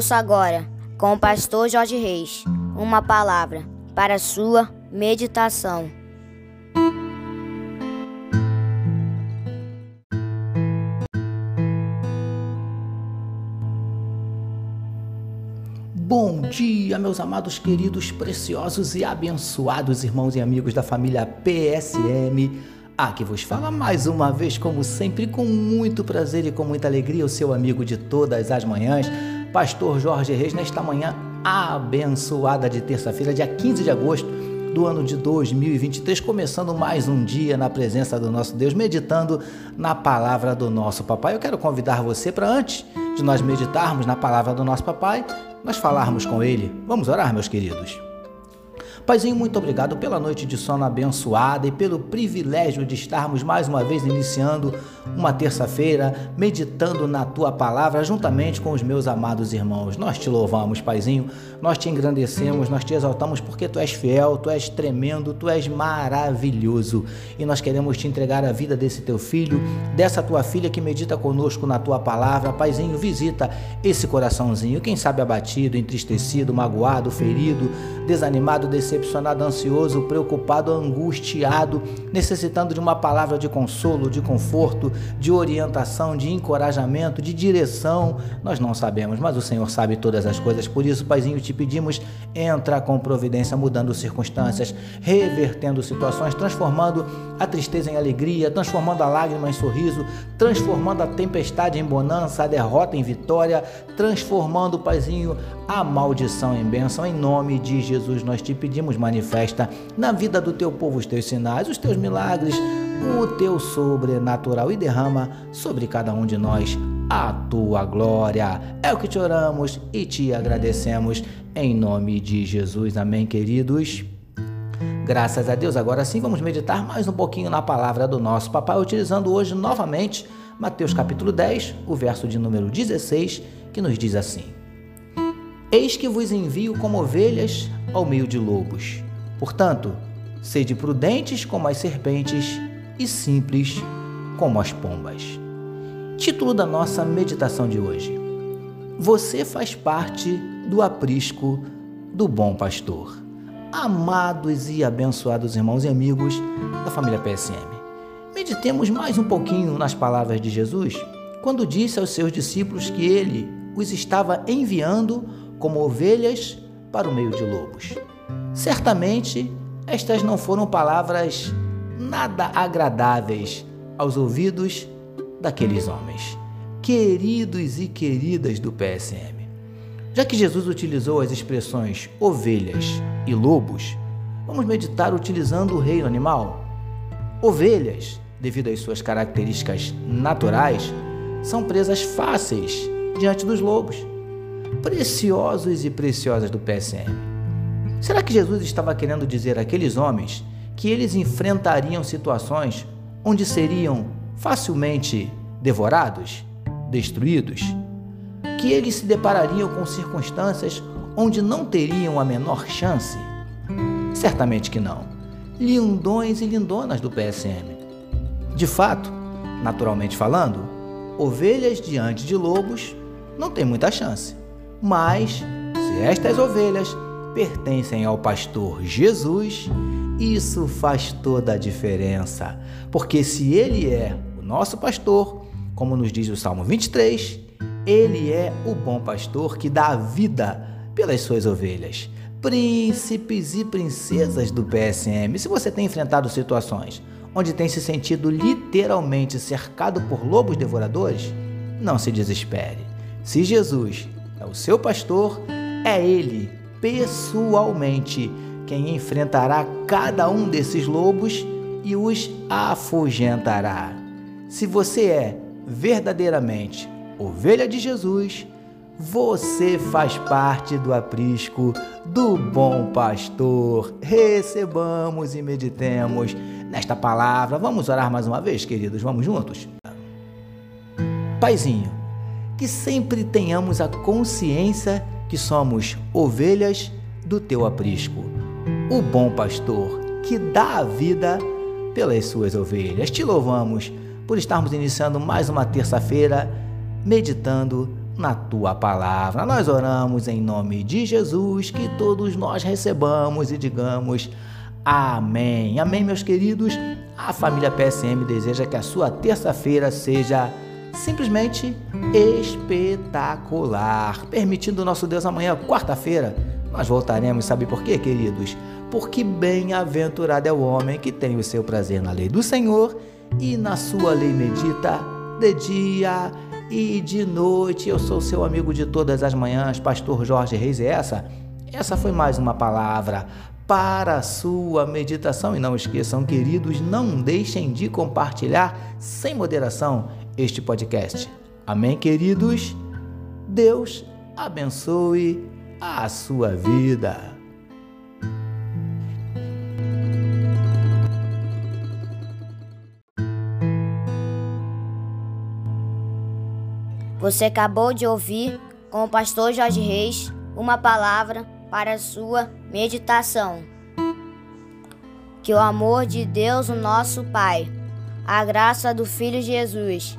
Ouça agora, com o pastor Jorge Reis, uma palavra para sua meditação. Bom dia, meus amados, queridos, preciosos e abençoados irmãos e amigos da família PSM. Aqui vos fala mais uma vez, como sempre, com muito prazer e com muita alegria, o seu amigo de todas as manhãs, Pastor Jorge Reis, nesta manhã abençoada de terça-feira, dia 15 de agosto do ano de 2023, começando mais um dia na presença do nosso Deus, meditando na palavra do nosso papai. Eu quero convidar você para antes de nós meditarmos na palavra do nosso papai, nós falarmos com ele. Vamos orar, meus queridos. Paizinho, muito obrigado pela noite de sono abençoada e pelo privilégio de estarmos mais uma vez iniciando uma terça-feira meditando na tua palavra juntamente com os meus amados irmãos. Nós te louvamos, Paizinho, nós te engrandecemos, nós te exaltamos porque tu és fiel, tu és tremendo, tu és maravilhoso e nós queremos te entregar a vida desse teu filho, dessa tua filha que medita conosco na tua palavra. Paizinho, visita esse coraçãozinho, quem sabe abatido, entristecido, magoado, ferido, desanimado, decepcionado decepcionado, ansioso, preocupado, angustiado, necessitando de uma palavra de consolo, de conforto, de orientação, de encorajamento, de direção. Nós não sabemos, mas o Senhor sabe todas as coisas. Por isso, Paizinho, te pedimos, entra com providência, mudando circunstâncias, revertendo situações, transformando a tristeza em alegria, transformando a lágrima em sorriso, transformando a tempestade em bonança, a derrota em vitória, transformando, Paizinho, a maldição em bênção. Em nome de Jesus, nós te pedimos manifesta na vida do teu povo os teus sinais, os teus milagres, o teu sobrenatural e derrama sobre cada um de nós a tua glória. É o que te oramos e te agradecemos em nome de Jesus. Amém, queridos. Graças a Deus. Agora sim, vamos meditar mais um pouquinho na palavra do nosso papai, utilizando hoje novamente Mateus capítulo 10, o verso de número 16, que nos diz assim: Eis que vos envio como ovelhas ao meio de lobos. Portanto, sede prudentes como as serpentes e simples como as pombas. Título da nossa meditação de hoje: Você faz parte do aprisco do bom pastor. Amados e abençoados irmãos e amigos da família PSM, meditemos mais um pouquinho nas palavras de Jesus quando disse aos seus discípulos que ele os estava enviando como ovelhas para o meio de lobos. Certamente, estas não foram palavras nada agradáveis aos ouvidos daqueles homens, queridos e queridas do PSM. Já que Jesus utilizou as expressões ovelhas e lobos, vamos meditar utilizando o reino animal. Ovelhas, devido às suas características naturais, são presas fáceis diante dos lobos preciosos e preciosas do PSM. Será que Jesus estava querendo dizer àqueles homens que eles enfrentariam situações onde seriam facilmente devorados, destruídos? Que eles se deparariam com circunstâncias onde não teriam a menor chance? Certamente que não. Lindões e lindonas do PSM. De fato, naturalmente falando, ovelhas diante de lobos não tem muita chance. Mas, se estas ovelhas pertencem ao pastor Jesus, isso faz toda a diferença. Porque se ele é o nosso pastor, como nos diz o Salmo 23, ele é o bom pastor que dá vida pelas suas ovelhas. Príncipes e princesas do PSM, se você tem enfrentado situações onde tem se sentido literalmente cercado por lobos devoradores, não se desespere. Se Jesus é o seu pastor, é ele pessoalmente quem enfrentará cada um desses lobos e os afugentará. Se você é verdadeiramente ovelha de Jesus, você faz parte do aprisco do bom pastor. Recebamos e meditemos nesta palavra. Vamos orar mais uma vez, queridos? Vamos juntos? Paizinho, que sempre tenhamos a consciência que somos ovelhas do teu aprisco, o bom pastor que dá a vida pelas suas ovelhas. Te louvamos por estarmos iniciando mais uma terça-feira meditando na tua palavra. Nós oramos em nome de Jesus, que todos nós recebamos e digamos amém. Amém, meus queridos. A família PSM deseja que a sua terça-feira seja simplesmente espetacular. Permitindo nosso Deus amanhã, quarta-feira, nós voltaremos, sabe por quê, queridos? Porque bem-aventurado é o homem que tem o seu prazer na lei do Senhor e na sua lei medita de dia e de noite. Eu sou seu amigo de todas as manhãs, pastor Jorge Reis, e essa, essa foi mais uma palavra para a sua meditação. E não esqueçam, queridos, não deixem de compartilhar sem moderação este podcast. Amém, queridos? Deus abençoe a sua vida. Você acabou de ouvir com o pastor Jorge Reis uma palavra para a sua meditação. Que o amor de Deus, o nosso Pai, a graça do Filho Jesus